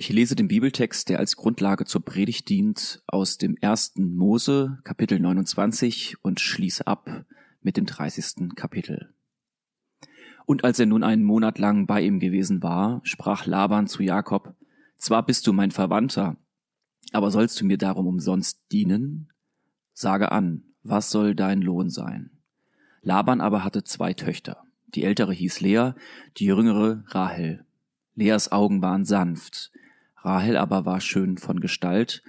Ich lese den Bibeltext, der als Grundlage zur Predigt dient, aus dem ersten Mose, Kapitel 29 und schließe ab mit dem 30. Kapitel. Und als er nun einen Monat lang bei ihm gewesen war, sprach Laban zu Jakob, Zwar bist du mein Verwandter, aber sollst du mir darum umsonst dienen? Sage an, was soll dein Lohn sein? Laban aber hatte zwei Töchter. Die ältere hieß Lea, die jüngere Rahel. Leas Augen waren sanft, Rahel aber war schön von Gestalt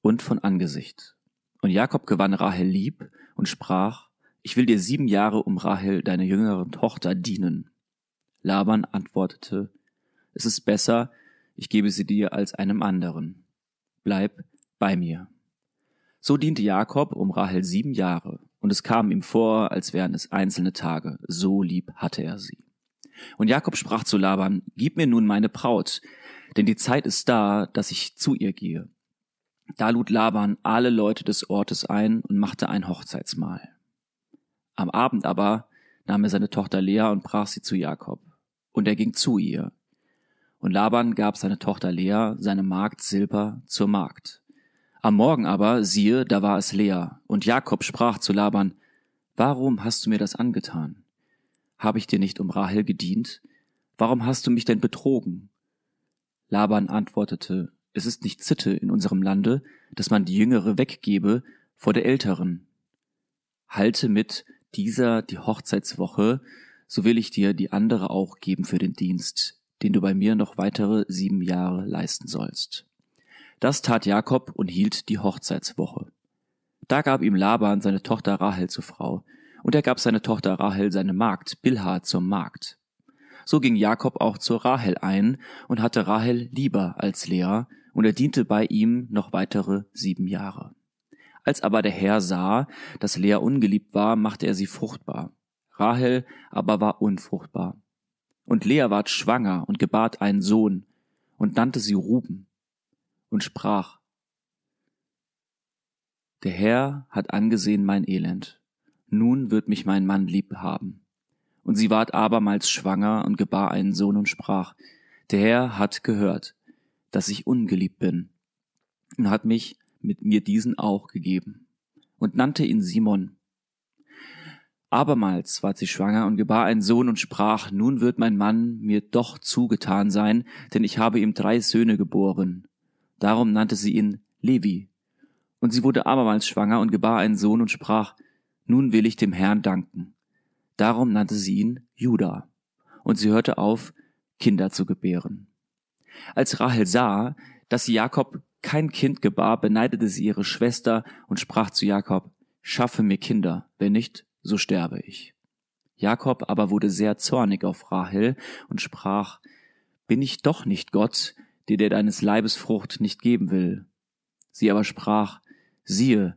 und von Angesicht. Und Jakob gewann Rahel lieb und sprach, ich will dir sieben Jahre um Rahel, deine jüngere Tochter, dienen. Laban antwortete, es ist besser, ich gebe sie dir als einem anderen. Bleib bei mir. So diente Jakob um Rahel sieben Jahre, und es kam ihm vor, als wären es einzelne Tage, so lieb hatte er sie. Und Jakob sprach zu Laban, Gib mir nun meine Braut, denn die Zeit ist da, dass ich zu ihr gehe. Da lud Laban alle Leute des Ortes ein und machte ein Hochzeitsmahl. Am Abend aber nahm er seine Tochter Lea und brach sie zu Jakob. Und er ging zu ihr. Und Laban gab seine Tochter Lea, seine Magd Silber, zur Magd. Am Morgen aber, siehe, da war es Lea. Und Jakob sprach zu Laban, Warum hast du mir das angetan? Habe ich dir nicht um Rahel gedient? Warum hast du mich denn betrogen? Laban antwortete, es ist nicht Zitte in unserem Lande, dass man die Jüngere weggebe vor der Älteren. Halte mit dieser die Hochzeitswoche, so will ich dir die andere auch geben für den Dienst, den du bei mir noch weitere sieben Jahre leisten sollst. Das tat Jakob und hielt die Hochzeitswoche. Da gab ihm Laban seine Tochter Rahel zur Frau, und er gab seine Tochter Rahel seine Magd Bilha zur Magd. So ging Jakob auch zur Rahel ein und hatte Rahel lieber als Lea, und er diente bei ihm noch weitere sieben Jahre. Als aber der Herr sah, dass Lea ungeliebt war, machte er sie fruchtbar. Rahel aber war unfruchtbar. Und Lea ward schwanger und gebat einen Sohn und nannte sie Ruben und sprach, Der Herr hat angesehen mein Elend. Nun wird mich mein Mann lieb haben. Und sie ward abermals schwanger und gebar einen Sohn und sprach, der Herr hat gehört, dass ich ungeliebt bin, und hat mich mit mir diesen auch gegeben, und nannte ihn Simon. Abermals ward sie schwanger und gebar einen Sohn und sprach, nun wird mein Mann mir doch zugetan sein, denn ich habe ihm drei Söhne geboren. Darum nannte sie ihn Levi. Und sie wurde abermals schwanger und gebar einen Sohn und sprach, nun will ich dem Herrn danken. Darum nannte sie ihn Juda. Und sie hörte auf, Kinder zu gebären. Als Rahel sah, dass Jakob kein Kind gebar, beneidete sie ihre Schwester und sprach zu Jakob, schaffe mir Kinder, wenn nicht, so sterbe ich. Jakob aber wurde sehr zornig auf Rahel und sprach, bin ich doch nicht Gott, der dir deines Leibes Frucht nicht geben will? Sie aber sprach, siehe,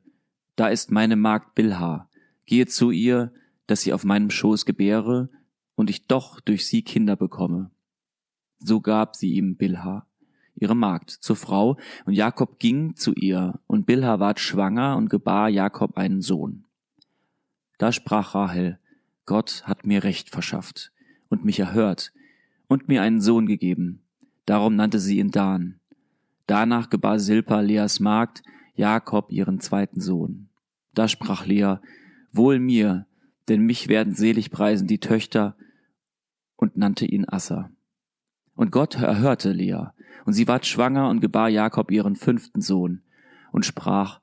da ist meine Magd Bilha, gehe zu ihr, dass sie auf meinem Schoß gebäre und ich doch durch sie Kinder bekomme. So gab sie ihm Bilha, ihre Magd, zur Frau, und Jakob ging zu ihr, und Bilha ward schwanger und gebar Jakob einen Sohn. Da sprach Rahel, Gott hat mir Recht verschafft und mich erhört und mir einen Sohn gegeben. Darum nannte sie ihn Dan. Danach gebar Silpa Leas Magd Jakob ihren zweiten Sohn. Da sprach Lea, Wohl mir, denn mich werden selig preisen die Töchter, und nannte ihn Assa. Und Gott erhörte Lea, und sie ward schwanger und gebar Jakob ihren fünften Sohn, und sprach,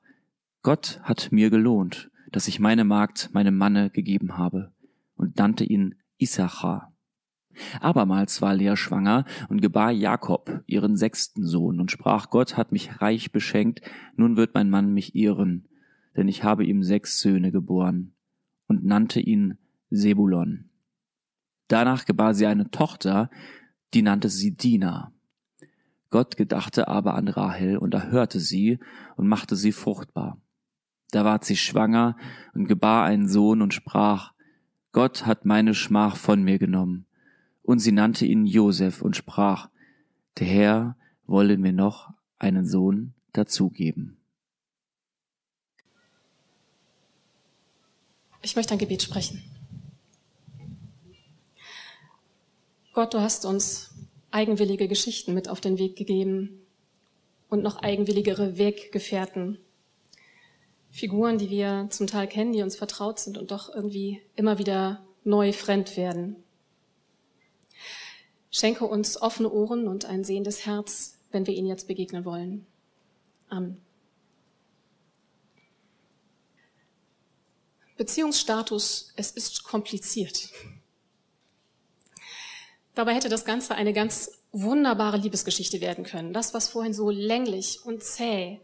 Gott hat mir gelohnt, dass ich meine Magd meinem Manne gegeben habe, und nannte ihn Issachar. Abermals war Lea schwanger und gebar Jakob ihren sechsten Sohn und sprach, Gott hat mich reich beschenkt, nun wird mein Mann mich ehren, denn ich habe ihm sechs Söhne geboren und nannte ihn Sebulon. Danach gebar sie eine Tochter, die nannte sie Dina. Gott gedachte aber an Rahel und erhörte sie und machte sie fruchtbar. Da ward sie schwanger und gebar einen Sohn und sprach, Gott hat meine Schmach von mir genommen. Und sie nannte ihn Josef und sprach, der Herr wolle mir noch einen Sohn dazugeben. Ich möchte ein Gebet sprechen. Gott, du hast uns eigenwillige Geschichten mit auf den Weg gegeben und noch eigenwilligere Weggefährten. Figuren, die wir zum Teil kennen, die uns vertraut sind und doch irgendwie immer wieder neu fremd werden. Schenke uns offene Ohren und ein sehendes Herz, wenn wir ihnen jetzt begegnen wollen. Amen. Beziehungsstatus, es ist kompliziert. Dabei hätte das Ganze eine ganz wunderbare Liebesgeschichte werden können. Das, was vorhin so länglich und zäh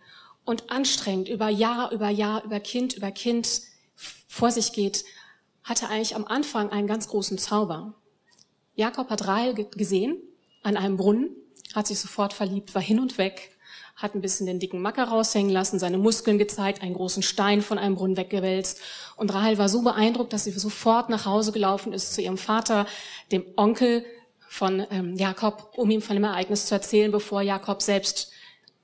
und anstrengend über Jahr über Jahr, über Kind über Kind vor sich geht, hatte eigentlich am Anfang einen ganz großen Zauber. Jakob hat Rahel gesehen an einem Brunnen, hat sich sofort verliebt, war hin und weg, hat ein bisschen den dicken Macker raushängen lassen, seine Muskeln gezeigt, einen großen Stein von einem Brunnen weggewälzt. Und Rahel war so beeindruckt, dass sie sofort nach Hause gelaufen ist zu ihrem Vater, dem Onkel von ähm, Jakob, um ihm von dem Ereignis zu erzählen, bevor Jakob selbst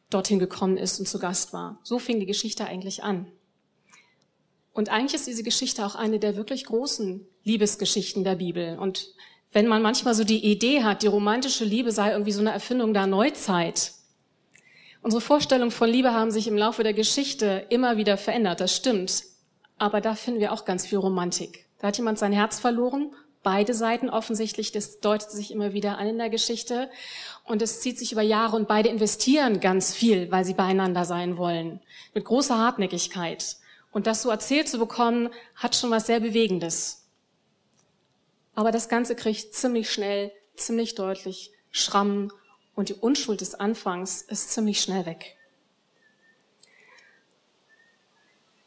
dorthin gekommen ist und zu Gast war. So fing die Geschichte eigentlich an. Und eigentlich ist diese Geschichte auch eine der wirklich großen Liebesgeschichten der Bibel. Und wenn man manchmal so die Idee hat, die romantische Liebe sei irgendwie so eine Erfindung der Neuzeit. Unsere Vorstellungen von Liebe haben sich im Laufe der Geschichte immer wieder verändert, das stimmt. Aber da finden wir auch ganz viel Romantik. Da hat jemand sein Herz verloren beide Seiten offensichtlich, das deutet sich immer wieder an in der Geschichte. Und es zieht sich über Jahre und beide investieren ganz viel, weil sie beieinander sein wollen. Mit großer Hartnäckigkeit. Und das so erzählt zu bekommen, hat schon was sehr Bewegendes. Aber das Ganze kriegt ziemlich schnell, ziemlich deutlich Schrammen und die Unschuld des Anfangs ist ziemlich schnell weg.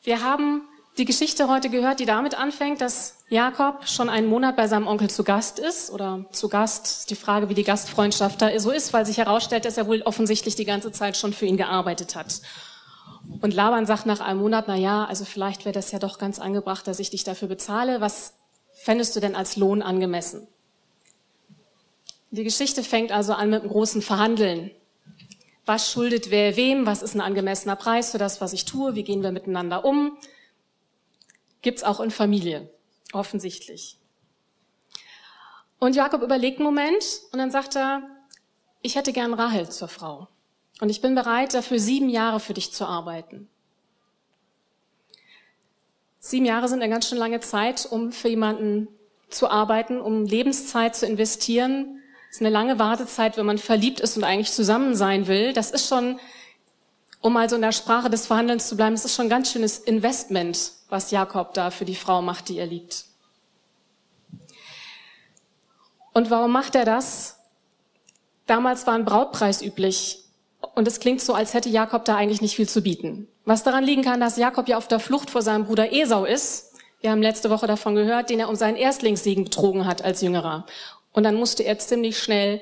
Wir haben die Geschichte heute gehört, die damit anfängt, dass Jakob schon einen Monat bei seinem Onkel zu Gast ist oder zu Gast ist die Frage, wie die Gastfreundschaft da so ist, weil sich herausstellt, dass er wohl offensichtlich die ganze Zeit schon für ihn gearbeitet hat. Und Laban sagt nach einem Monat, na ja, also vielleicht wäre das ja doch ganz angebracht, dass ich dich dafür bezahle. Was fändest du denn als Lohn angemessen? Die Geschichte fängt also an mit einem großen Verhandeln. Was schuldet wer wem? Was ist ein angemessener Preis für das, was ich tue? Wie gehen wir miteinander um? Gibt's auch in Familie, offensichtlich. Und Jakob überlegt einen Moment und dann sagt er, ich hätte gern Rahel zur Frau. Und ich bin bereit, dafür sieben Jahre für dich zu arbeiten. Sieben Jahre sind eine ganz schön lange Zeit, um für jemanden zu arbeiten, um Lebenszeit zu investieren. Das ist eine lange Wartezeit, wenn man verliebt ist und eigentlich zusammen sein will. Das ist schon um also in der Sprache des Verhandelns zu bleiben, es ist schon ein ganz schönes Investment, was Jakob da für die Frau macht, die er liebt. Und warum macht er das? Damals war ein Brautpreis üblich. Und es klingt so, als hätte Jakob da eigentlich nicht viel zu bieten. Was daran liegen kann, dass Jakob ja auf der Flucht vor seinem Bruder Esau ist. Wir haben letzte Woche davon gehört, den er um seinen Erstlingssiegen betrogen hat als Jüngerer. Und dann musste er ziemlich schnell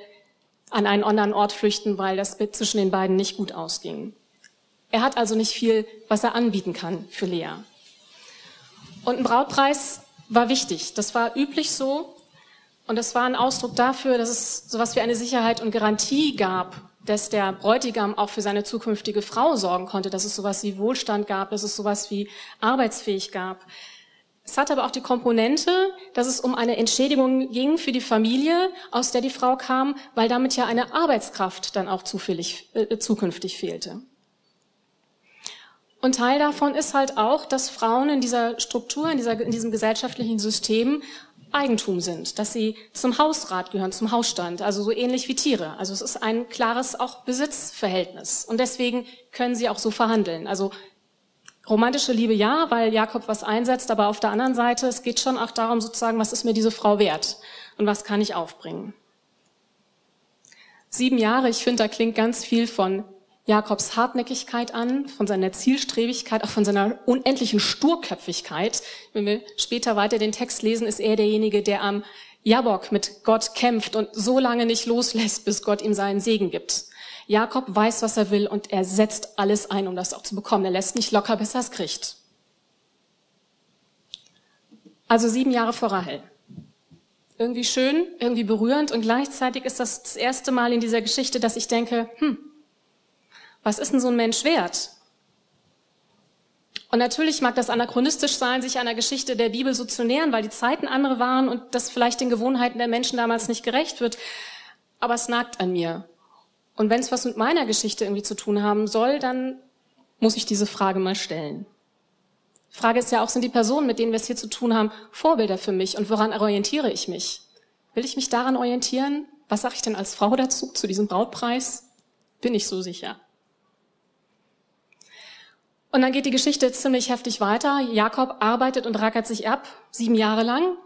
an einen anderen Ort flüchten, weil das zwischen den beiden nicht gut ausging. Er hat also nicht viel, was er anbieten kann für Lea. Und ein Brautpreis war wichtig. Das war üblich so. Und das war ein Ausdruck dafür, dass es sowas wie eine Sicherheit und Garantie gab, dass der Bräutigam auch für seine zukünftige Frau sorgen konnte, dass es sowas wie Wohlstand gab, dass es sowas wie arbeitsfähig gab. Es hat aber auch die Komponente, dass es um eine Entschädigung ging für die Familie, aus der die Frau kam, weil damit ja eine Arbeitskraft dann auch zufällig, äh, zukünftig fehlte. Und Teil davon ist halt auch, dass Frauen in dieser Struktur, in, dieser, in diesem gesellschaftlichen System Eigentum sind, dass sie zum Hausrat gehören, zum Hausstand, also so ähnlich wie Tiere. Also es ist ein klares auch Besitzverhältnis. Und deswegen können sie auch so verhandeln. Also romantische Liebe ja, weil Jakob was einsetzt, aber auf der anderen Seite, es geht schon auch darum sozusagen, was ist mir diese Frau wert und was kann ich aufbringen. Sieben Jahre, ich finde, da klingt ganz viel von Jakobs Hartnäckigkeit an, von seiner Zielstrebigkeit, auch von seiner unendlichen Sturköpfigkeit. Wenn wir später weiter den Text lesen, ist er derjenige, der am Jabok mit Gott kämpft und so lange nicht loslässt, bis Gott ihm seinen Segen gibt. Jakob weiß, was er will und er setzt alles ein, um das auch zu bekommen. Er lässt nicht locker, bis er es kriegt. Also sieben Jahre vor Rahel. Irgendwie schön, irgendwie berührend und gleichzeitig ist das das erste Mal in dieser Geschichte, dass ich denke, hm, was ist denn so ein Mensch wert? Und natürlich mag das anachronistisch sein, sich einer Geschichte der Bibel so zu nähern, weil die Zeiten andere waren und das vielleicht den Gewohnheiten der Menschen damals nicht gerecht wird. aber es nagt an mir. Und wenn es was mit meiner Geschichte irgendwie zu tun haben soll, dann muss ich diese Frage mal stellen. Frage ist ja auch, sind die Personen, mit denen wir es hier zu tun haben, Vorbilder für mich und woran orientiere ich mich? Will ich mich daran orientieren? Was sage ich denn als Frau dazu, zu diesem Brautpreis? Bin ich so sicher. Und dann geht die Geschichte ziemlich heftig weiter. Jakob arbeitet und rackert sich ab, sieben Jahre lang,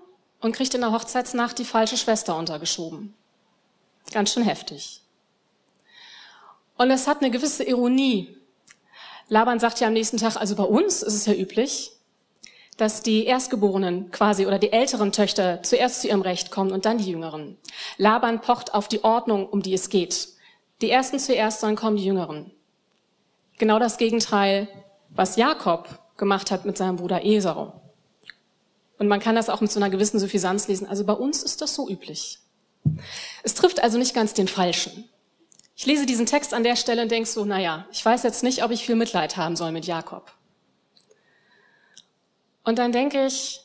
und kriegt in der Hochzeitsnacht die falsche Schwester untergeschoben. Ganz schön heftig. Und es hat eine gewisse Ironie. Laban sagt ja am nächsten Tag, also bei uns ist es ja üblich, dass die Erstgeborenen quasi oder die älteren Töchter zuerst zu ihrem Recht kommen und dann die Jüngeren. Laban pocht auf die Ordnung, um die es geht. Die Ersten zuerst, dann kommen die Jüngeren. Genau das Gegenteil, was Jakob gemacht hat mit seinem Bruder Esau. Und man kann das auch mit so einer gewissen Suffisanz lesen. Also bei uns ist das so üblich. Es trifft also nicht ganz den Falschen. Ich lese diesen Text an der Stelle und denke so, naja, ich weiß jetzt nicht, ob ich viel Mitleid haben soll mit Jakob. Und dann denke ich,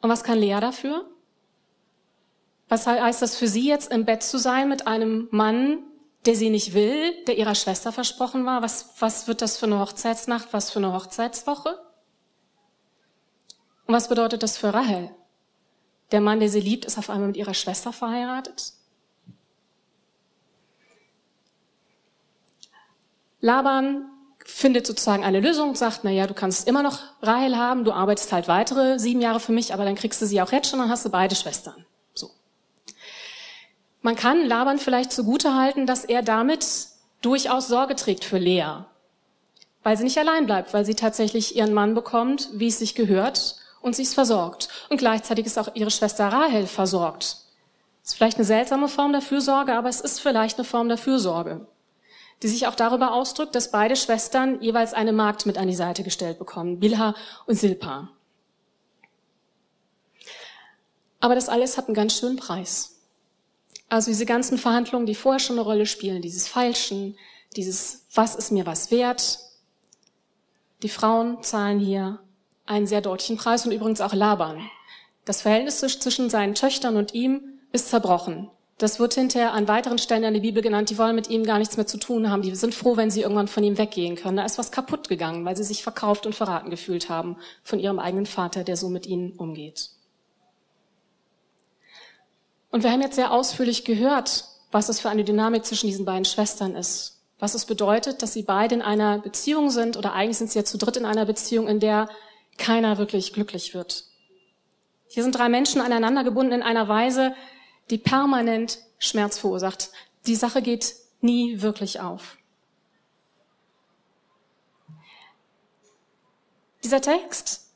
und was kann Lea dafür? Was heißt das für sie jetzt im Bett zu sein mit einem Mann, der sie nicht will, der ihrer Schwester versprochen war? Was, was wird das für eine Hochzeitsnacht? Was für eine Hochzeitswoche? Und was bedeutet das für Rahel? Der Mann, der sie liebt, ist auf einmal mit ihrer Schwester verheiratet? Laban findet sozusagen eine Lösung und sagt, na ja, du kannst immer noch Rahel haben, du arbeitest halt weitere sieben Jahre für mich, aber dann kriegst du sie auch jetzt schon, dann hast du beide Schwestern. So. Man kann Laban vielleicht zugute halten, dass er damit durchaus Sorge trägt für Lea, weil sie nicht allein bleibt, weil sie tatsächlich ihren Mann bekommt, wie es sich gehört, und sie ist versorgt. Und gleichzeitig ist auch ihre Schwester Rahel versorgt. Ist vielleicht eine seltsame Form der Fürsorge, aber es ist vielleicht eine Form der Fürsorge, die sich auch darüber ausdrückt, dass beide Schwestern jeweils eine Magd mit an die Seite gestellt bekommen, Bilha und Silpa. Aber das alles hat einen ganz schönen Preis. Also diese ganzen Verhandlungen, die vorher schon eine Rolle spielen, dieses Falschen, dieses Was ist mir was wert, die Frauen zahlen hier einen sehr deutlichen Preis und übrigens auch Laban. Das Verhältnis zwischen seinen Töchtern und ihm ist zerbrochen. Das wird hinterher an weiteren Stellen in der Bibel genannt, die wollen mit ihm gar nichts mehr zu tun haben. Die sind froh, wenn sie irgendwann von ihm weggehen können. Da ist was kaputt gegangen, weil sie sich verkauft und verraten gefühlt haben von ihrem eigenen Vater, der so mit ihnen umgeht. Und wir haben jetzt sehr ausführlich gehört, was es für eine Dynamik zwischen diesen beiden Schwestern ist. Was es bedeutet, dass sie beide in einer Beziehung sind oder eigentlich sind sie ja zu dritt in einer Beziehung, in der keiner wirklich glücklich wird. Hier sind drei Menschen aneinander gebunden in einer Weise, die permanent Schmerz verursacht. Die Sache geht nie wirklich auf. Dieser Text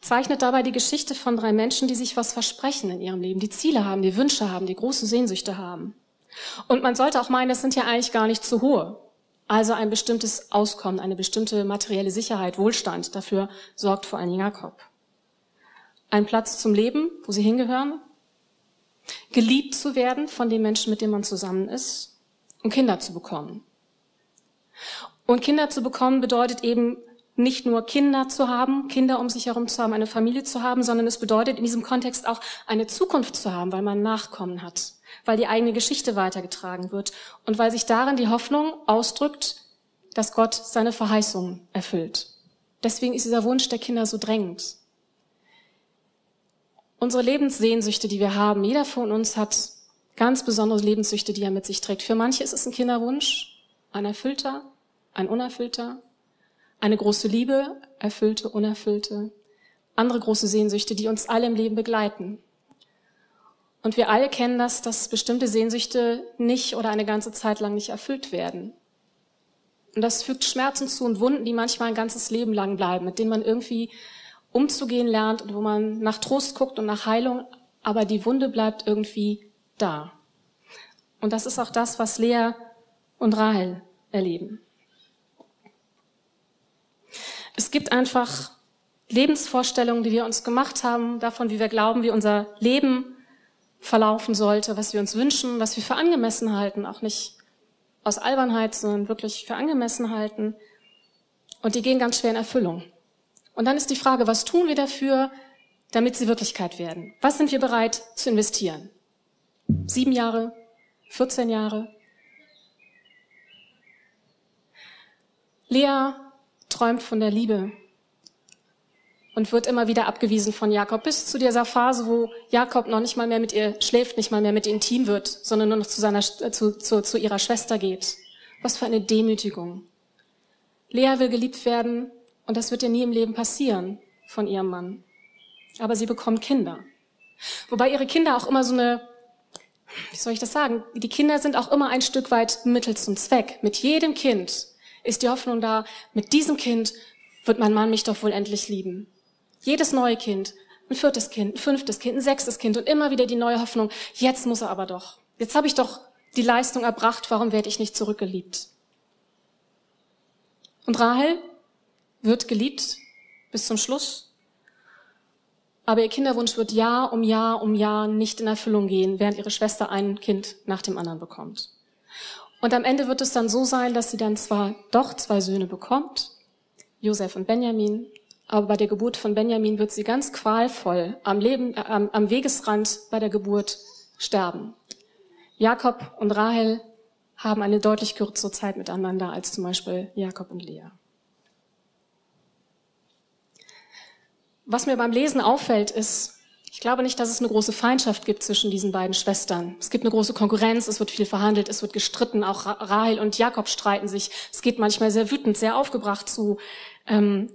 zeichnet dabei die Geschichte von drei Menschen, die sich was versprechen in ihrem Leben, die Ziele haben, die Wünsche haben, die große Sehnsüchte haben. Und man sollte auch meinen, das sind ja eigentlich gar nicht zu hohe. Also ein bestimmtes Auskommen, eine bestimmte materielle Sicherheit, Wohlstand, dafür sorgt vor allem Jakob. Ein Platz zum Leben, wo sie hingehören, geliebt zu werden von den Menschen, mit denen man zusammen ist und Kinder zu bekommen. Und Kinder zu bekommen bedeutet eben nicht nur Kinder zu haben, Kinder um sich herum zu haben, eine Familie zu haben, sondern es bedeutet in diesem Kontext auch eine Zukunft zu haben, weil man Nachkommen hat weil die eigene Geschichte weitergetragen wird und weil sich darin die Hoffnung ausdrückt, dass Gott seine Verheißungen erfüllt. Deswegen ist dieser Wunsch der Kinder so drängend. Unsere Lebenssehnsüchte, die wir haben, jeder von uns hat ganz besondere Lebenssüchte, die er mit sich trägt. Für manche ist es ein Kinderwunsch, ein erfüllter, ein unerfüllter, eine große Liebe, erfüllte, unerfüllte, andere große Sehnsüchte, die uns alle im Leben begleiten. Und wir alle kennen das, dass bestimmte Sehnsüchte nicht oder eine ganze Zeit lang nicht erfüllt werden. Und das fügt Schmerzen zu und Wunden, die manchmal ein ganzes Leben lang bleiben, mit denen man irgendwie umzugehen lernt und wo man nach Trost guckt und nach Heilung, aber die Wunde bleibt irgendwie da. Und das ist auch das, was Lea und Rahel erleben. Es gibt einfach Lebensvorstellungen, die wir uns gemacht haben, davon, wie wir glauben, wie unser Leben verlaufen sollte, was wir uns wünschen, was wir für angemessen halten, auch nicht aus Albernheit, sondern wirklich für angemessen halten. Und die gehen ganz schwer in Erfüllung. Und dann ist die Frage, was tun wir dafür, damit sie Wirklichkeit werden? Was sind wir bereit zu investieren? Sieben Jahre, 14 Jahre. Lea träumt von der Liebe und wird immer wieder abgewiesen von Jakob bis zu dieser Phase, wo Jakob noch nicht mal mehr mit ihr schläft, nicht mal mehr mit ihr intim wird, sondern nur noch zu, seiner, äh, zu, zu, zu ihrer Schwester geht. Was für eine Demütigung. Lea will geliebt werden und das wird ihr nie im Leben passieren von ihrem Mann. Aber sie bekommt Kinder. Wobei ihre Kinder auch immer so eine, wie soll ich das sagen? Die Kinder sind auch immer ein Stück weit Mittel zum Zweck. Mit jedem Kind ist die Hoffnung da, mit diesem Kind wird mein Mann mich doch wohl endlich lieben. Jedes neue Kind, ein viertes Kind, ein fünftes Kind, ein sechstes Kind und immer wieder die neue Hoffnung, jetzt muss er aber doch. Jetzt habe ich doch die Leistung erbracht, warum werde ich nicht zurückgeliebt? Und Rahel wird geliebt bis zum Schluss. Aber ihr Kinderwunsch wird Jahr um Jahr um Jahr nicht in Erfüllung gehen, während ihre Schwester ein Kind nach dem anderen bekommt. Und am Ende wird es dann so sein, dass sie dann zwar doch zwei Söhne bekommt, Josef und Benjamin, aber bei der Geburt von Benjamin wird sie ganz qualvoll am, Leben, äh, am, am Wegesrand bei der Geburt sterben. Jakob und Rahel haben eine deutlich kürzere Zeit miteinander als zum Beispiel Jakob und Lea. Was mir beim Lesen auffällt, ist, ich glaube nicht, dass es eine große Feindschaft gibt zwischen diesen beiden Schwestern. Es gibt eine große Konkurrenz, es wird viel verhandelt, es wird gestritten, auch Rahel und Jakob streiten sich. Es geht manchmal sehr wütend, sehr aufgebracht zu. Ähm,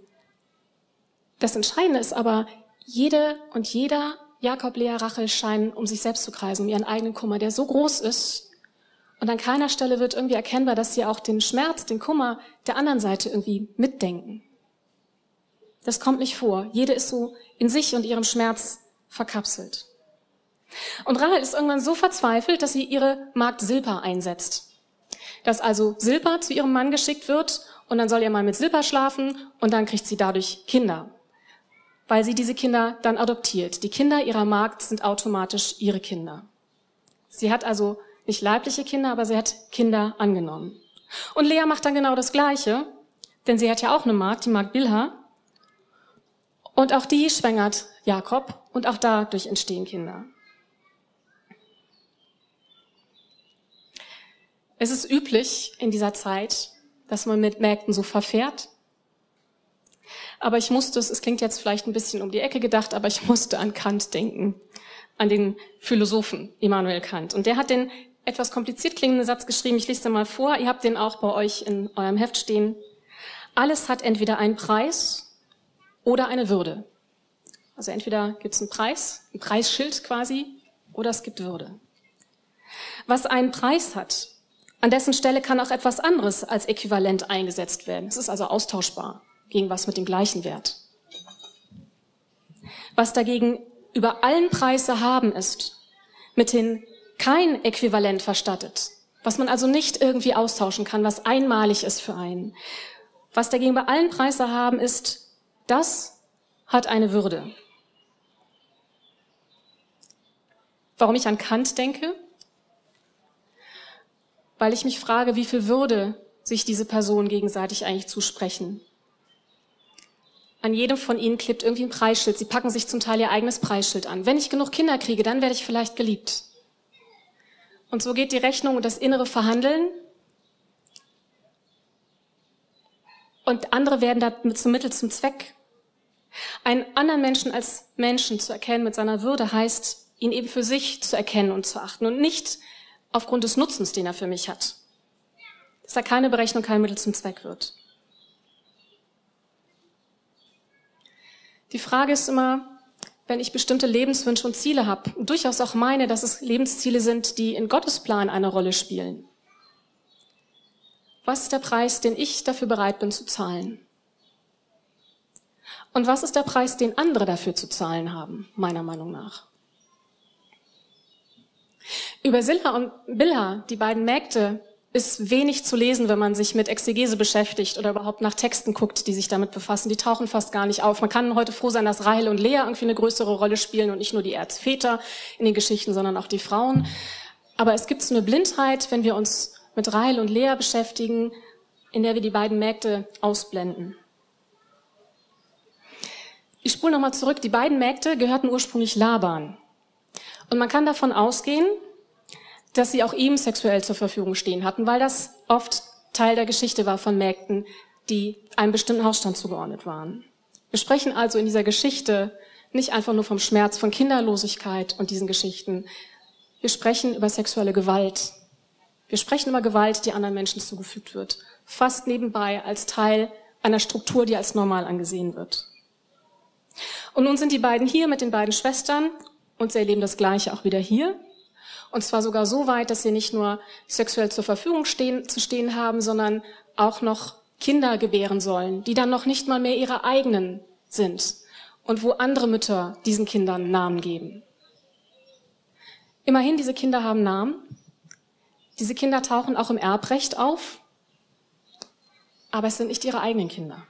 das Entscheidende ist aber, jede und jeder, Jakob, Lea, Rachel, scheinen um sich selbst zu kreisen, um ihren eigenen Kummer, der so groß ist. Und an keiner Stelle wird irgendwie erkennbar, dass sie auch den Schmerz, den Kummer der anderen Seite irgendwie mitdenken. Das kommt nicht vor. Jede ist so in sich und ihrem Schmerz verkapselt. Und Rahel ist irgendwann so verzweifelt, dass sie ihre Magd Silpa einsetzt. Dass also Silpa zu ihrem Mann geschickt wird und dann soll ihr Mann mit Silpa schlafen und dann kriegt sie dadurch Kinder. Weil sie diese Kinder dann adoptiert. Die Kinder ihrer Magd sind automatisch ihre Kinder. Sie hat also nicht leibliche Kinder, aber sie hat Kinder angenommen. Und Lea macht dann genau das Gleiche, denn sie hat ja auch eine Magd, die Magd Bilha. Und auch die schwängert Jakob und auch dadurch entstehen Kinder. Es ist üblich in dieser Zeit, dass man mit Mägden so verfährt. Aber ich musste es, klingt jetzt vielleicht ein bisschen um die Ecke gedacht, aber ich musste an Kant denken, an den Philosophen Immanuel Kant. Und der hat den etwas kompliziert klingenden Satz geschrieben, ich lese den mal vor, ihr habt den auch bei euch in eurem Heft stehen. Alles hat entweder einen Preis oder eine Würde. Also entweder gibt es einen Preis, ein Preisschild quasi, oder es gibt Würde. Was einen Preis hat, an dessen Stelle kann auch etwas anderes als äquivalent eingesetzt werden. Es ist also austauschbar gegen was mit dem gleichen Wert. Was dagegen über allen Preise haben ist, mithin kein Äquivalent verstattet, was man also nicht irgendwie austauschen kann, was einmalig ist für einen. Was dagegen bei allen Preise haben ist, das hat eine Würde. Warum ich an Kant denke? Weil ich mich frage, wie viel Würde sich diese Personen gegenseitig eigentlich zusprechen. An jedem von ihnen klebt irgendwie ein Preisschild. Sie packen sich zum Teil ihr eigenes Preisschild an. Wenn ich genug Kinder kriege, dann werde ich vielleicht geliebt. Und so geht die Rechnung und das innere Verhandeln. Und andere werden da zum Mittel zum Zweck. Einen anderen Menschen als Menschen zu erkennen mit seiner Würde heißt, ihn eben für sich zu erkennen und zu achten und nicht aufgrund des Nutzens, den er für mich hat. Dass er keine Berechnung, kein Mittel zum Zweck wird. Die Frage ist immer, wenn ich bestimmte Lebenswünsche und Ziele habe, durchaus auch meine, dass es Lebensziele sind, die in Gottes Plan eine Rolle spielen. Was ist der Preis, den ich dafür bereit bin zu zahlen? Und was ist der Preis, den andere dafür zu zahlen haben, meiner Meinung nach? Über Silla und Bilha, die beiden Mägde, ist wenig zu lesen, wenn man sich mit Exegese beschäftigt oder überhaupt nach Texten guckt, die sich damit befassen. Die tauchen fast gar nicht auf. Man kann heute froh sein, dass Rahel und Lea irgendwie eine größere Rolle spielen und nicht nur die Erzväter in den Geschichten, sondern auch die Frauen. Aber es gibt so eine Blindheit, wenn wir uns mit Rahel und Lea beschäftigen, in der wir die beiden Mägde ausblenden. Ich spule nochmal zurück. Die beiden Mägde gehörten ursprünglich Laban. Und man kann davon ausgehen, dass sie auch ihm sexuell zur Verfügung stehen hatten, weil das oft Teil der Geschichte war von Mägden, die einem bestimmten Hausstand zugeordnet waren. Wir sprechen also in dieser Geschichte nicht einfach nur vom Schmerz von Kinderlosigkeit und diesen Geschichten. Wir sprechen über sexuelle Gewalt. Wir sprechen über Gewalt, die anderen Menschen zugefügt wird. Fast nebenbei als Teil einer Struktur, die als normal angesehen wird. Und nun sind die beiden hier mit den beiden Schwestern und sie erleben das Gleiche auch wieder hier. Und zwar sogar so weit, dass sie nicht nur sexuell zur Verfügung stehen, zu stehen haben, sondern auch noch Kinder gebären sollen, die dann noch nicht mal mehr ihre eigenen sind und wo andere Mütter diesen Kindern Namen geben. Immerhin, diese Kinder haben Namen. Diese Kinder tauchen auch im Erbrecht auf, aber es sind nicht ihre eigenen Kinder.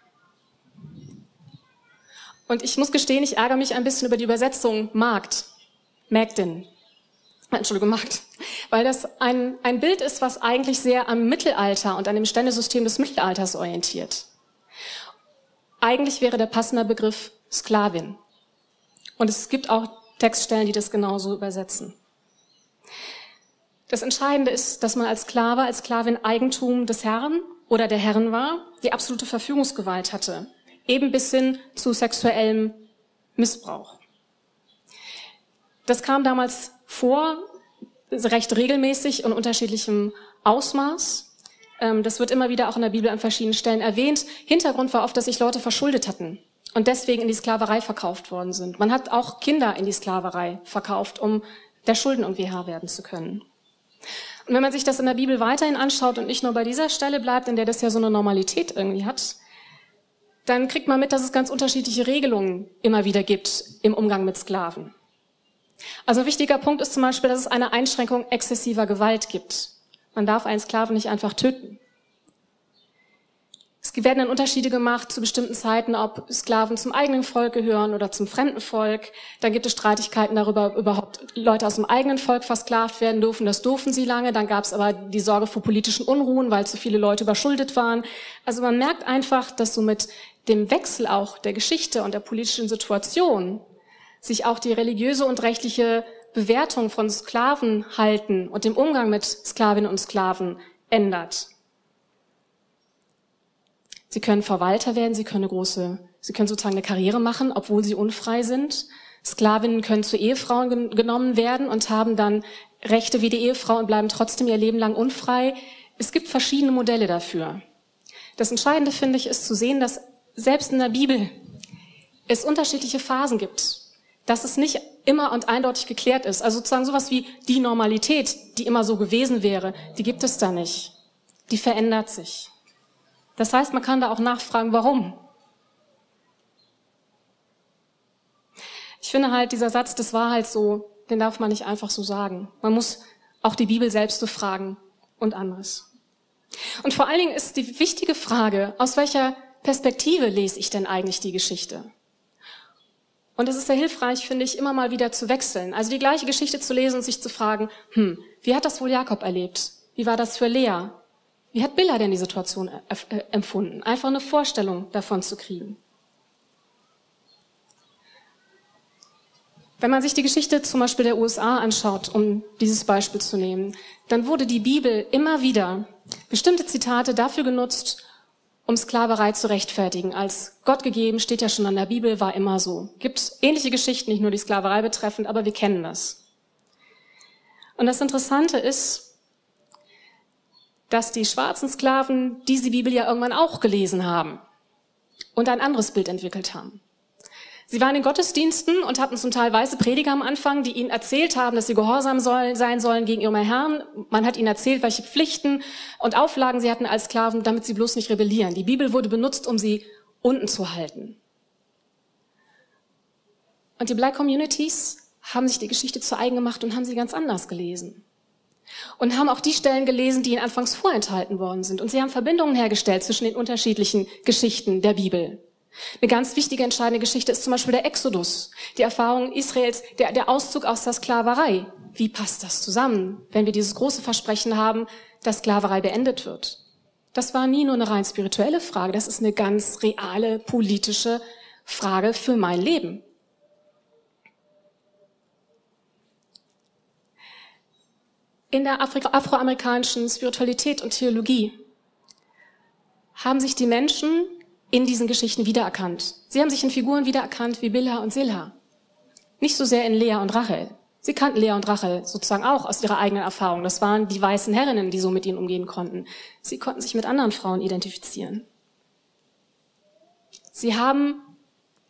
Und ich muss gestehen, ich ärgere mich ein bisschen über die Übersetzung Magd, Mägdin. Entschuldigung, Magd. Weil das ein, ein Bild ist, was eigentlich sehr am Mittelalter und an dem Ständesystem des Mittelalters orientiert. Eigentlich wäre der passende Begriff Sklavin. Und es gibt auch Textstellen, die das genauso übersetzen. Das Entscheidende ist, dass man als Sklave, als Sklavin Eigentum des Herrn oder der Herren war, die absolute Verfügungsgewalt hatte, eben bis hin zu sexuellem Missbrauch. Das kam damals vor, recht regelmäßig und unterschiedlichem Ausmaß. Ähm, das wird immer wieder auch in der Bibel an verschiedenen Stellen erwähnt. Hintergrund war oft, dass sich Leute verschuldet hatten und deswegen in die Sklaverei verkauft worden sind. Man hat auch Kinder in die Sklaverei verkauft, um der Schulden Herr werden zu können. Und wenn man sich das in der Bibel weiterhin anschaut und nicht nur bei dieser Stelle bleibt, in der das ja so eine Normalität irgendwie hat, dann kriegt man mit, dass es ganz unterschiedliche Regelungen immer wieder gibt im Umgang mit Sklaven. Also ein wichtiger Punkt ist zum Beispiel, dass es eine Einschränkung exzessiver Gewalt gibt. Man darf einen Sklaven nicht einfach töten. Es werden dann Unterschiede gemacht zu bestimmten Zeiten, ob Sklaven zum eigenen Volk gehören oder zum fremden Volk. Dann gibt es Streitigkeiten darüber, ob überhaupt Leute aus dem eigenen Volk versklavt werden dürfen. Das durften sie lange. Dann gab es aber die Sorge vor politischen Unruhen, weil zu viele Leute überschuldet waren. Also man merkt einfach, dass so mit dem Wechsel auch der Geschichte und der politischen Situation sich auch die religiöse und rechtliche Bewertung von Sklavenhalten und dem Umgang mit Sklavinnen und Sklaven ändert. Sie können Verwalter werden, sie können eine große, sie können sozusagen eine Karriere machen, obwohl sie unfrei sind. Sklavinnen können zu Ehefrauen gen genommen werden und haben dann Rechte wie die Ehefrau und bleiben trotzdem ihr Leben lang unfrei. Es gibt verschiedene Modelle dafür. Das Entscheidende finde ich ist zu sehen, dass selbst in der Bibel es unterschiedliche Phasen gibt, dass es nicht immer und eindeutig geklärt ist. Also sozusagen sowas wie die Normalität, die immer so gewesen wäre, die gibt es da nicht. Die verändert sich. Das heißt, man kann da auch nachfragen, warum. Ich finde halt, dieser Satz, das war halt so, den darf man nicht einfach so sagen. Man muss auch die Bibel selbst befragen und anderes. Und vor allen Dingen ist die wichtige Frage, aus welcher Perspektive lese ich denn eigentlich die Geschichte? Und es ist sehr hilfreich, finde ich, immer mal wieder zu wechseln. Also die gleiche Geschichte zu lesen und sich zu fragen, hm, wie hat das wohl Jakob erlebt? Wie war das für Lea? Wie hat Billa denn die Situation äh, empfunden? Einfach eine Vorstellung davon zu kriegen. Wenn man sich die Geschichte zum Beispiel der USA anschaut, um dieses Beispiel zu nehmen, dann wurde die Bibel immer wieder bestimmte Zitate dafür genutzt, um Sklaverei zu rechtfertigen. Als Gott gegeben steht ja schon an der Bibel, war immer so. Gibt ähnliche Geschichten, nicht nur die Sklaverei betreffend, aber wir kennen das. Und das Interessante ist, dass die schwarzen Sklaven diese Bibel ja irgendwann auch gelesen haben und ein anderes Bild entwickelt haben. Sie waren in Gottesdiensten und hatten zum Teil weiße Prediger am Anfang, die ihnen erzählt haben, dass sie gehorsam soll, sein sollen gegen ihrem Herrn. Man hat ihnen erzählt, welche Pflichten und Auflagen sie hatten als Sklaven, damit sie bloß nicht rebellieren. Die Bibel wurde benutzt, um sie unten zu halten. Und die Black Communities haben sich die Geschichte zu eigen gemacht und haben sie ganz anders gelesen und haben auch die Stellen gelesen, die ihnen anfangs vorenthalten worden sind. Und sie haben Verbindungen hergestellt zwischen den unterschiedlichen Geschichten der Bibel. Eine ganz wichtige, entscheidende Geschichte ist zum Beispiel der Exodus, die Erfahrung Israels, der, der Auszug aus der Sklaverei. Wie passt das zusammen, wenn wir dieses große Versprechen haben, dass Sklaverei beendet wird? Das war nie nur eine rein spirituelle Frage, das ist eine ganz reale politische Frage für mein Leben. In der Afri afroamerikanischen Spiritualität und Theologie haben sich die Menschen in diesen Geschichten wiedererkannt. Sie haben sich in Figuren wiedererkannt wie Bilha und Silha. Nicht so sehr in Lea und Rachel. Sie kannten Lea und Rachel sozusagen auch aus ihrer eigenen Erfahrung. Das waren die weißen Herrinnen, die so mit ihnen umgehen konnten. Sie konnten sich mit anderen Frauen identifizieren. Sie haben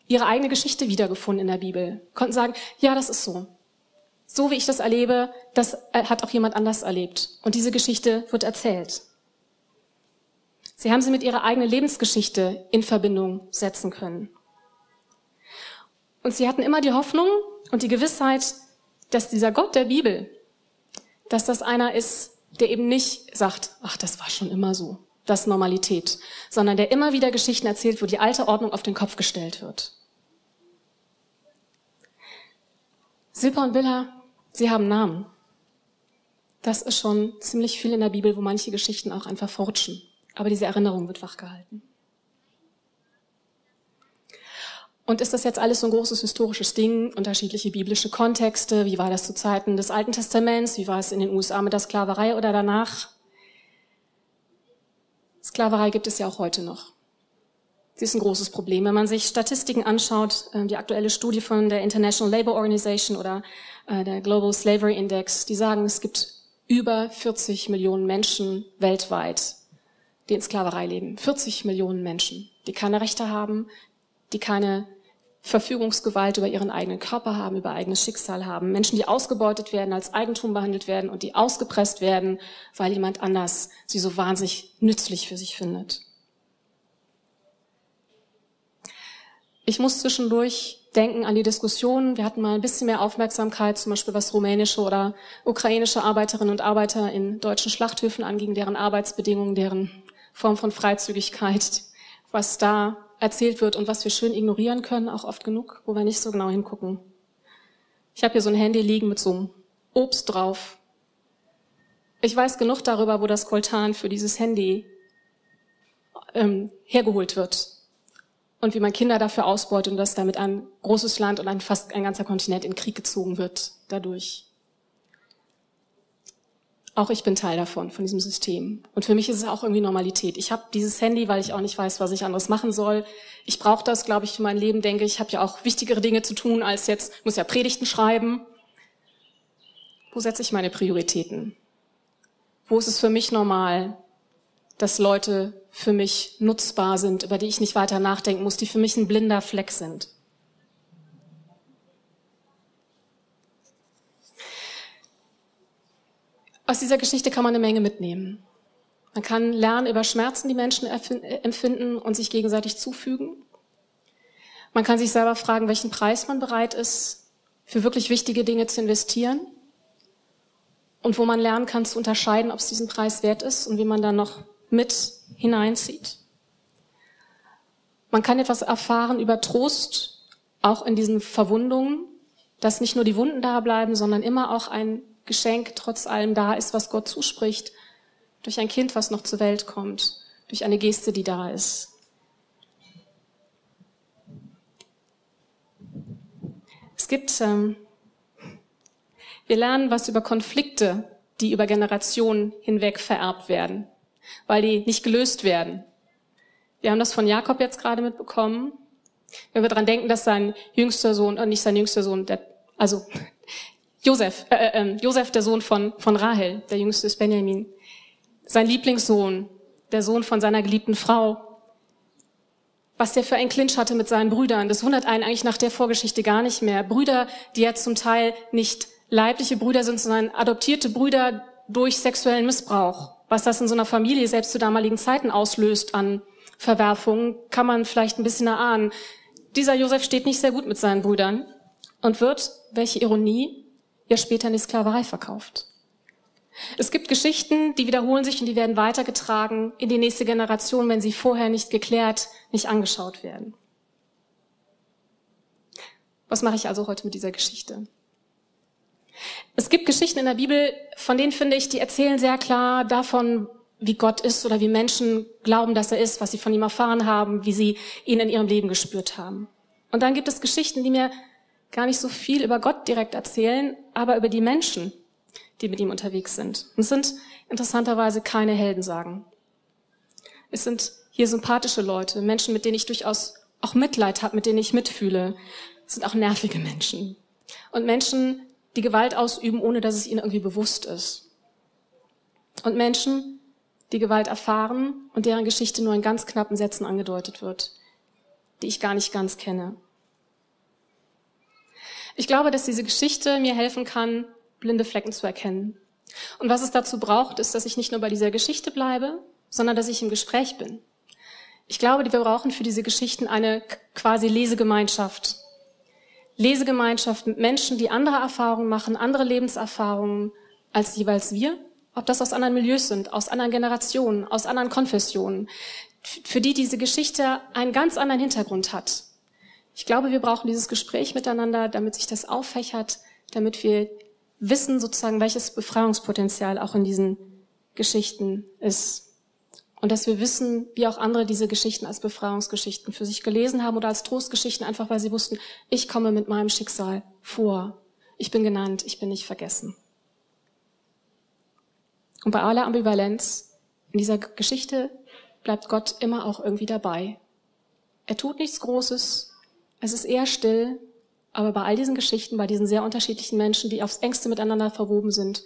ihre eigene Geschichte wiedergefunden in der Bibel, konnten sagen, ja, das ist so. So wie ich das erlebe, das hat auch jemand anders erlebt. Und diese Geschichte wird erzählt. Sie haben sie mit ihrer eigenen Lebensgeschichte in Verbindung setzen können. Und sie hatten immer die Hoffnung und die Gewissheit, dass dieser Gott der Bibel, dass das einer ist, der eben nicht sagt, ach, das war schon immer so, das ist Normalität, sondern der immer wieder Geschichten erzählt, wo die alte Ordnung auf den Kopf gestellt wird. Silpa und Billa, sie haben Namen. Das ist schon ziemlich viel in der Bibel, wo manche Geschichten auch einfach fortschen. Aber diese Erinnerung wird wachgehalten. Und ist das jetzt alles so ein großes historisches Ding, unterschiedliche biblische Kontexte? Wie war das zu Zeiten des Alten Testaments? Wie war es in den USA mit der Sklaverei oder danach? Sklaverei gibt es ja auch heute noch. Sie ist ein großes Problem. Wenn man sich Statistiken anschaut, äh, die aktuelle Studie von der International Labour Organization oder äh, der Global Slavery Index, die sagen, es gibt über 40 Millionen Menschen weltweit, die in Sklaverei leben. 40 Millionen Menschen, die keine Rechte haben, die keine Verfügungsgewalt über ihren eigenen Körper haben, über eigenes Schicksal haben. Menschen, die ausgebeutet werden, als Eigentum behandelt werden und die ausgepresst werden, weil jemand anders sie so wahnsinnig nützlich für sich findet. Ich muss zwischendurch denken an die Diskussion. Wir hatten mal ein bisschen mehr Aufmerksamkeit, zum Beispiel was rumänische oder ukrainische Arbeiterinnen und Arbeiter in deutschen Schlachthöfen anging, deren Arbeitsbedingungen, deren Form von Freizügigkeit, was da erzählt wird und was wir schön ignorieren können, auch oft genug, wo wir nicht so genau hingucken. Ich habe hier so ein Handy liegen mit so einem Obst drauf. Ich weiß genug darüber, wo das Koltan für dieses Handy ähm, hergeholt wird und wie man Kinder dafür ausbeutet und dass damit ein großes Land und ein fast ein ganzer Kontinent in Krieg gezogen wird dadurch. Auch ich bin Teil davon, von diesem System. Und für mich ist es auch irgendwie Normalität. Ich habe dieses Handy, weil ich auch nicht weiß, was ich anderes machen soll. Ich brauche das, glaube ich, für mein Leben, denke ich. Ich habe ja auch wichtigere Dinge zu tun, als jetzt, muss ja Predigten schreiben. Wo setze ich meine Prioritäten? Wo ist es für mich normal, dass Leute für mich nutzbar sind, über die ich nicht weiter nachdenken muss, die für mich ein blinder Fleck sind? Aus dieser Geschichte kann man eine Menge mitnehmen. Man kann lernen über Schmerzen, die Menschen empfinden und sich gegenseitig zufügen. Man kann sich selber fragen, welchen Preis man bereit ist, für wirklich wichtige Dinge zu investieren. Und wo man lernen kann zu unterscheiden, ob es diesen Preis wert ist und wie man dann noch mit hineinzieht. Man kann etwas erfahren über Trost, auch in diesen Verwundungen, dass nicht nur die Wunden da bleiben, sondern immer auch ein Geschenk trotz allem da ist, was Gott zuspricht, durch ein Kind, was noch zur Welt kommt, durch eine Geste, die da ist. Es gibt, ähm, wir lernen was über Konflikte, die über Generationen hinweg vererbt werden, weil die nicht gelöst werden. Wir haben das von Jakob jetzt gerade mitbekommen. Wenn wir daran denken, dass sein jüngster Sohn, äh, nicht sein jüngster Sohn, der, also Josef, äh, äh, ähm, Josef, der Sohn von, von Rahel, der jüngste ist Benjamin. Sein Lieblingssohn, der Sohn von seiner geliebten Frau. Was der für einen Clinch hatte mit seinen Brüdern, das wundert einen eigentlich nach der Vorgeschichte gar nicht mehr. Brüder, die ja zum Teil nicht leibliche Brüder sind, sondern adoptierte Brüder durch sexuellen Missbrauch. Was das in so einer Familie selbst zu damaligen Zeiten auslöst an Verwerfungen, kann man vielleicht ein bisschen erahnen. Dieser Josef steht nicht sehr gut mit seinen Brüdern und wird, welche Ironie, ja später in die Sklaverei verkauft. Es gibt Geschichten, die wiederholen sich und die werden weitergetragen in die nächste Generation, wenn sie vorher nicht geklärt, nicht angeschaut werden. Was mache ich also heute mit dieser Geschichte? Es gibt Geschichten in der Bibel, von denen finde ich, die erzählen sehr klar davon, wie Gott ist oder wie Menschen glauben, dass er ist, was sie von ihm erfahren haben, wie sie ihn in ihrem Leben gespürt haben. Und dann gibt es Geschichten, die mir gar nicht so viel über Gott direkt erzählen, aber über die Menschen, die mit ihm unterwegs sind. Und es sind interessanterweise keine Heldensagen. Es sind hier sympathische Leute, Menschen, mit denen ich durchaus auch Mitleid habe, mit denen ich mitfühle. Es sind auch nervige Menschen. Und Menschen, die Gewalt ausüben, ohne dass es ihnen irgendwie bewusst ist. Und Menschen, die Gewalt erfahren und deren Geschichte nur in ganz knappen Sätzen angedeutet wird, die ich gar nicht ganz kenne. Ich glaube, dass diese Geschichte mir helfen kann, blinde Flecken zu erkennen. Und was es dazu braucht, ist, dass ich nicht nur bei dieser Geschichte bleibe, sondern dass ich im Gespräch bin. Ich glaube, wir brauchen für diese Geschichten eine quasi Lesegemeinschaft. Lesegemeinschaft mit Menschen, die andere Erfahrungen machen, andere Lebenserfahrungen als jeweils wir. Ob das aus anderen Milieus sind, aus anderen Generationen, aus anderen Konfessionen. Für die diese Geschichte einen ganz anderen Hintergrund hat. Ich glaube, wir brauchen dieses Gespräch miteinander, damit sich das auffächert, damit wir wissen sozusagen, welches Befreiungspotenzial auch in diesen Geschichten ist. Und dass wir wissen, wie auch andere diese Geschichten als Befreiungsgeschichten für sich gelesen haben oder als Trostgeschichten, einfach weil sie wussten, ich komme mit meinem Schicksal vor. Ich bin genannt, ich bin nicht vergessen. Und bei aller Ambivalenz in dieser Geschichte bleibt Gott immer auch irgendwie dabei. Er tut nichts Großes, es ist eher still, aber bei all diesen Geschichten, bei diesen sehr unterschiedlichen Menschen, die aufs engste miteinander verwoben sind,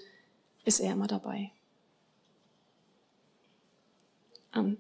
ist er immer dabei. Amen.